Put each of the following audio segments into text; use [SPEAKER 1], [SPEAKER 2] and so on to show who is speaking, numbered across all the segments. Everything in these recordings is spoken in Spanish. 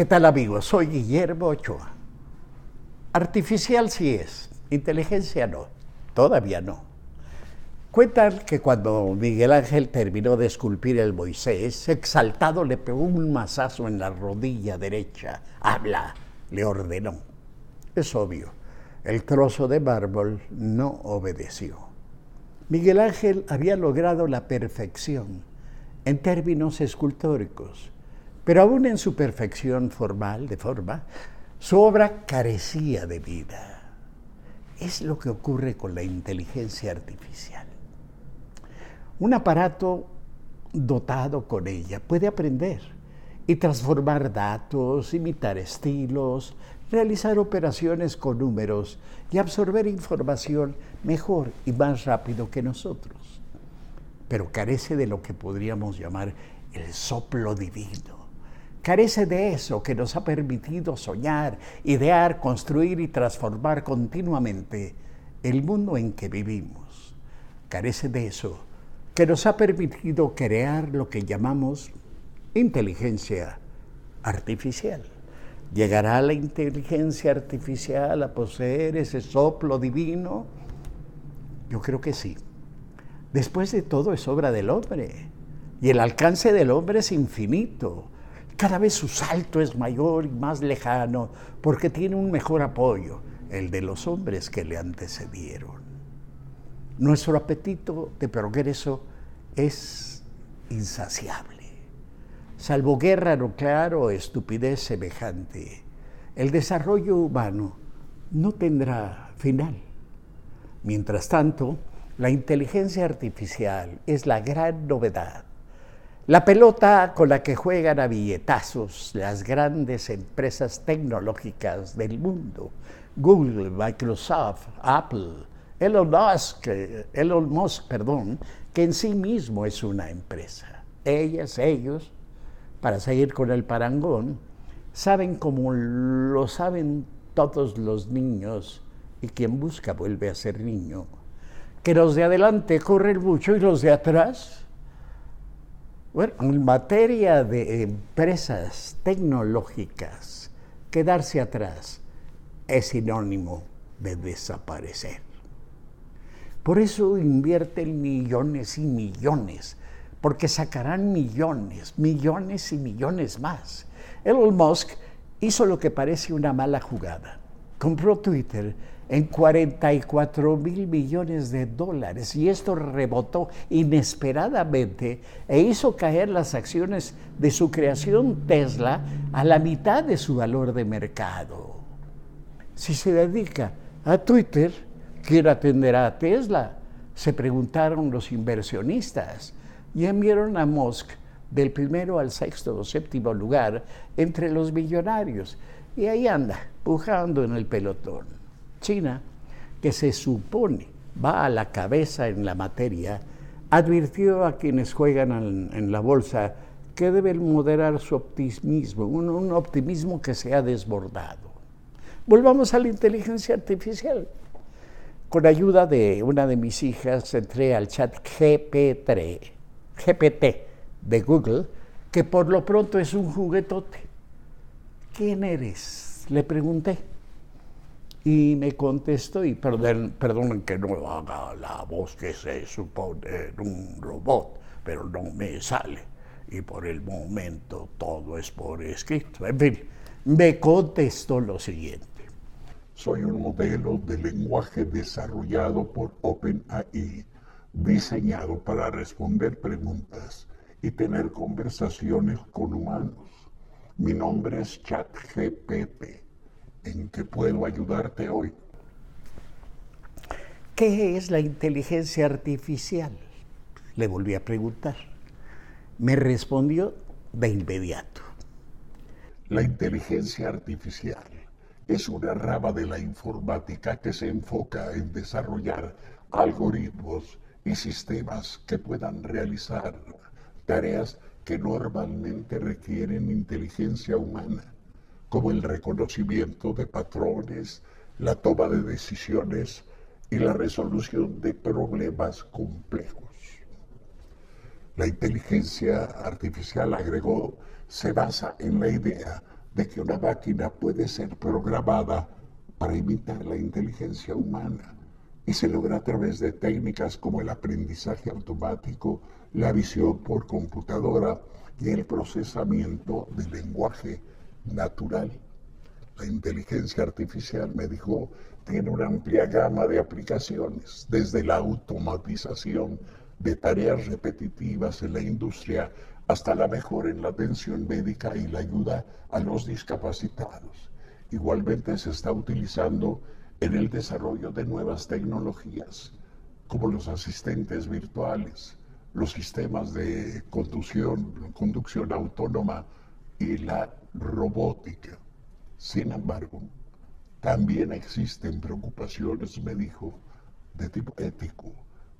[SPEAKER 1] ¿Qué tal amigos? Soy Guillermo Ochoa. Artificial sí es, inteligencia no, todavía no. Cuentan que cuando Miguel Ángel terminó de esculpir el Moisés, exaltado le pegó un mazazo en la rodilla derecha. Habla, le ordenó. Es obvio, el trozo de mármol no obedeció. Miguel Ángel había logrado la perfección en términos escultóricos, pero aún en su perfección formal, de forma, su obra carecía de vida. Es lo que ocurre con la inteligencia artificial. Un aparato dotado con ella puede aprender y transformar datos, imitar estilos, realizar operaciones con números y absorber información mejor y más rápido que nosotros. Pero carece de lo que podríamos llamar el soplo divino carece de eso que nos ha permitido soñar, idear, construir y transformar continuamente el mundo en que vivimos. Carece de eso que nos ha permitido crear lo que llamamos inteligencia artificial. ¿Llegará la inteligencia artificial a poseer ese soplo divino? Yo creo que sí. Después de todo es obra del hombre y el alcance del hombre es infinito cada vez su salto es mayor y más lejano porque tiene un mejor apoyo, el de los hombres que le antecedieron. Nuestro apetito de progreso es insaciable. Salvo guerra nuclear o estupidez semejante, el desarrollo humano no tendrá final. Mientras tanto, la inteligencia artificial es la gran novedad la pelota con la que juegan a billetazos las grandes empresas tecnológicas del mundo, Google, Microsoft, Apple, Elon Musk, Elon Musk, perdón, que en sí mismo es una empresa. Ellas, ellos, para seguir con el parangón, saben como lo saben todos los niños y quien busca vuelve a ser niño, que los de adelante corren mucho y los de atrás bueno, en materia de empresas tecnológicas, quedarse atrás es sinónimo de desaparecer. Por eso invierten millones y millones, porque sacarán millones, millones y millones más. Elon Musk hizo lo que parece una mala jugada. Compró Twitter en 44 mil millones de dólares y esto rebotó inesperadamente e hizo caer las acciones de su creación Tesla a la mitad de su valor de mercado. Si se dedica a Twitter, ¿quién atenderá a Tesla? Se preguntaron los inversionistas y enviaron a Musk del primero al sexto o séptimo lugar entre los millonarios. Y ahí anda, pujando en el pelotón. China, que se supone va a la cabeza en la materia, advirtió a quienes juegan en, la bolsa que deben moderar su optimismo, un, optimismo que se ha desbordado. Volvamos a la inteligencia artificial. Con ayuda de una de mis hijas entré al chat GPT de Google, que por lo pronto es un juguetote. ¿Quién eres? Le pregunté. Y me contestó, y perdón, perdonen que no haga la voz que se supone un robot, pero no me sale. Y por el momento todo es por escrito. En fin, me contestó lo siguiente.
[SPEAKER 2] Soy un modelo de lenguaje desarrollado por OpenAI, diseñado para responder preguntas y tener conversaciones con humanos. Mi nombre es ChatGPT en qué puedo ayudarte hoy.
[SPEAKER 1] ¿Qué es la inteligencia artificial? Le volví a preguntar. Me respondió de inmediato.
[SPEAKER 2] La inteligencia artificial es una rama de la informática que se enfoca en desarrollar algoritmos y sistemas que puedan realizar tareas que normalmente requieren inteligencia humana como el reconocimiento de patrones, la toma de decisiones y la resolución de problemas complejos. La inteligencia artificial, agregó, se basa en la idea de que una máquina puede ser programada para imitar la inteligencia humana y se logra a través de técnicas como el aprendizaje automático, la visión por computadora y el procesamiento del lenguaje natural. La inteligencia artificial, me dijo, tiene una amplia gama de aplicaciones, desde la automatización de tareas repetitivas en la industria hasta la mejora en la atención médica y la ayuda a los discapacitados. Igualmente se está utilizando en el desarrollo de nuevas tecnologías, como los asistentes virtuales, los sistemas de conducción, conducción autónoma y la robótica. Sin embargo, también existen preocupaciones, me dijo, de tipo ético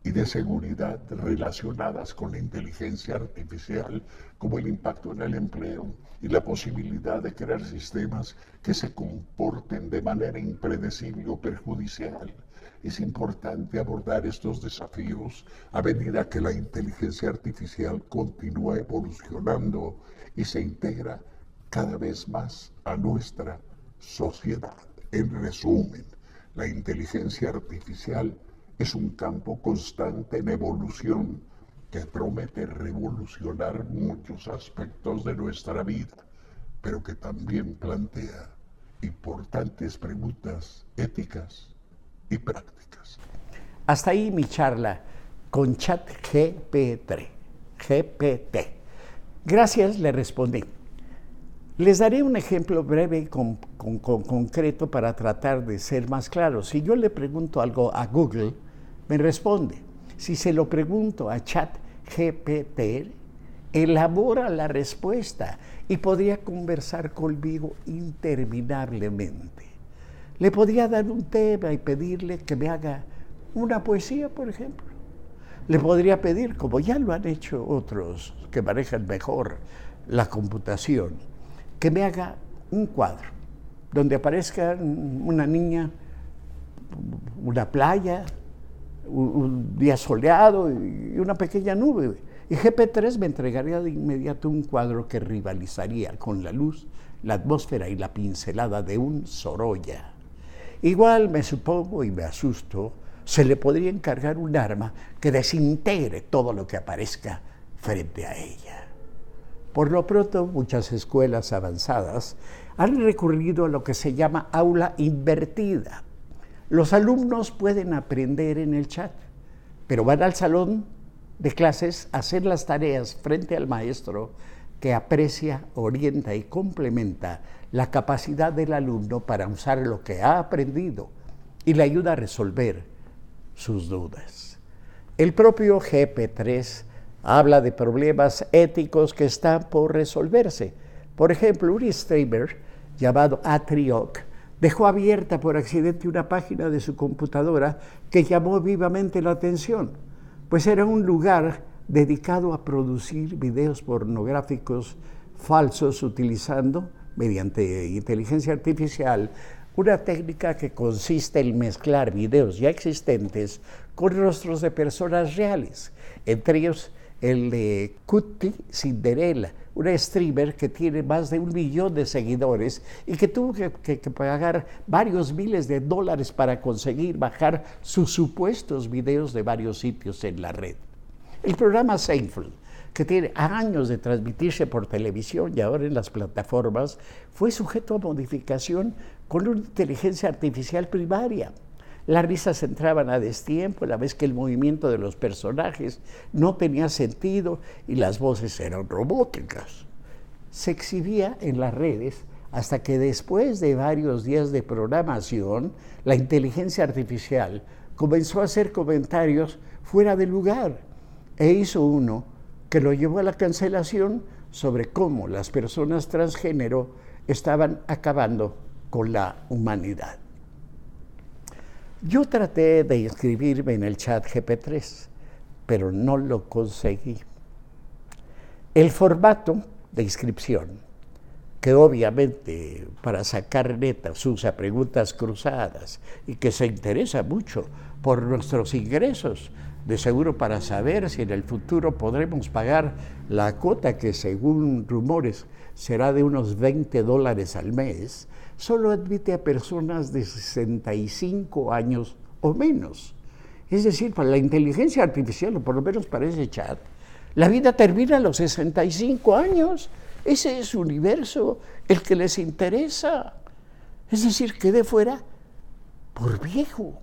[SPEAKER 2] y de seguridad relacionadas con la inteligencia artificial, como el impacto en el empleo y la posibilidad de crear sistemas que se comporten de manera impredecible o perjudicial. Es importante abordar estos desafíos a medida que la inteligencia artificial continúa evolucionando y se integra cada vez más a nuestra sociedad. En resumen, la inteligencia artificial es un campo constante en evolución que promete revolucionar muchos aspectos de nuestra vida, pero que también plantea importantes preguntas éticas y prácticas.
[SPEAKER 1] Hasta ahí mi charla con ChatGPT. GPT. Gracias, le respondí. Les daré un ejemplo breve y con, concreto para tratar de ser más claro. Si yo le pregunto algo a Google, me responde. Si se lo pregunto a chat GPT, elabora la respuesta y podría conversar conmigo interminablemente. Le podría dar un tema y pedirle que me haga una poesía, por ejemplo. Le podría pedir, como ya lo han hecho otros que manejan mejor la computación, que me haga un cuadro donde aparezca una niña, una playa, un, día soleado y una pequeña nube. Y GP3 me entregaría de inmediato un cuadro que rivalizaría con la luz, la atmósfera y la pincelada de un Sorolla. Igual me supongo y me asusto, se le podría encargar un arma que desintegre todo lo que aparezca frente a ella. Por lo pronto, muchas escuelas avanzadas han recurrido a lo que se llama aula invertida, los alumnos pueden aprender en el chat, pero van al salón de clases a hacer las tareas frente al maestro que aprecia, orienta y complementa la capacidad del alumno para usar lo que ha aprendido y le ayuda a resolver sus dudas. El propio GP3 habla de problemas éticos que están por resolverse. Por ejemplo, un streamer llamado Atrioc dejó abierta por accidente una página de su computadora que llamó vivamente la atención, pues era un lugar dedicado a producir videos pornográficos falsos utilizando, mediante inteligencia artificial, una técnica que consiste en mezclar videos ya existentes con rostros de personas reales, entre ellos el de Cutie Cinderella, una streamer que tiene más de un millón de seguidores y que tuvo que, pagar varios miles de dólares para conseguir bajar sus supuestos videos de varios sitios en la red. El programa Seinfeld, que tiene años de transmitirse por televisión y ahora en las plataformas, fue sujeto a modificación con una inteligencia artificial primaria. Las risas entraban a destiempo, la vez que el movimiento de los personajes no tenía sentido y las voces eran robóticas. Se exhibía en las redes hasta que después de varios días de programación, la inteligencia artificial comenzó a hacer comentarios fuera de lugar e hizo uno que lo llevó a la cancelación sobre cómo las personas transgénero estaban acabando con la humanidad. Yo traté de inscribirme en el chat GP3, pero no lo conseguí. El formato de inscripción, que obviamente para sacar netas usa preguntas cruzadas y que se interesa mucho por nuestros ingresos, de seguro para saber si en el futuro podremos pagar la cuota que según rumores será de unos 20 dólares al mes, solo admite a personas de 65 años o menos. Es decir, para la inteligencia artificial, o por lo menos para ese chat, la vida termina a los 65 años. Ese es su universo, el que les interesa. Es decir, quede fuera por viejo.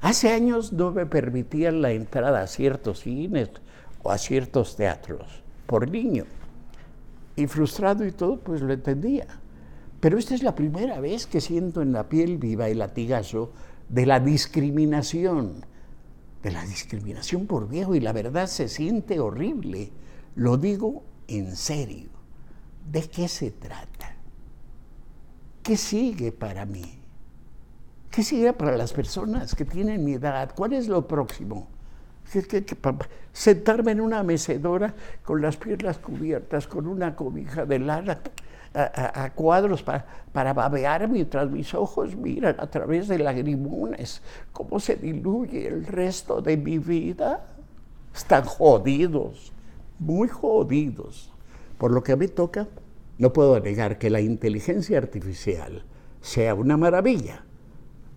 [SPEAKER 1] Hace años no me permitían la entrada a ciertos cines o a ciertos teatros por niño. Y frustrado y todo, pues lo entendía. Pero esta es la primera vez que siento en la piel viva el latigazo de la discriminación, de la discriminación por viejo. Y la verdad se siente horrible. Lo digo en serio. ¿De qué se trata? ¿Qué sigue para mí? ¿Qué sigue para las personas que tienen mi edad? ¿Cuál es lo próximo? sentarme en una mecedora con las piernas cubiertas, con una cobija de lana, a, cuadros para, para, babear mientras mis ojos miran a través de lagrimones cómo se diluye el resto de mi vida. Están jodidos, muy jodidos. Por lo que a mí toca, no puedo negar que la inteligencia artificial sea una maravilla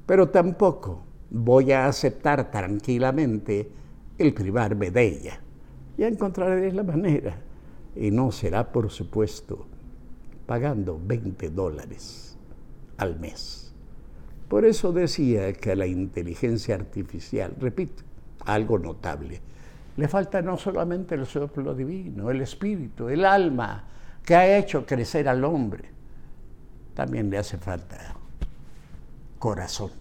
[SPEAKER 1] pero tampoco voy a aceptar tranquilamente el privarme de ella. Ya encontraré la manera. Y no será, por supuesto, pagando 20 dólares al mes. Por eso decía que la inteligencia artificial, repito, algo notable, le falta no solamente el soplo divino, el espíritu, el alma que ha hecho crecer al hombre, también le hace falta corazón.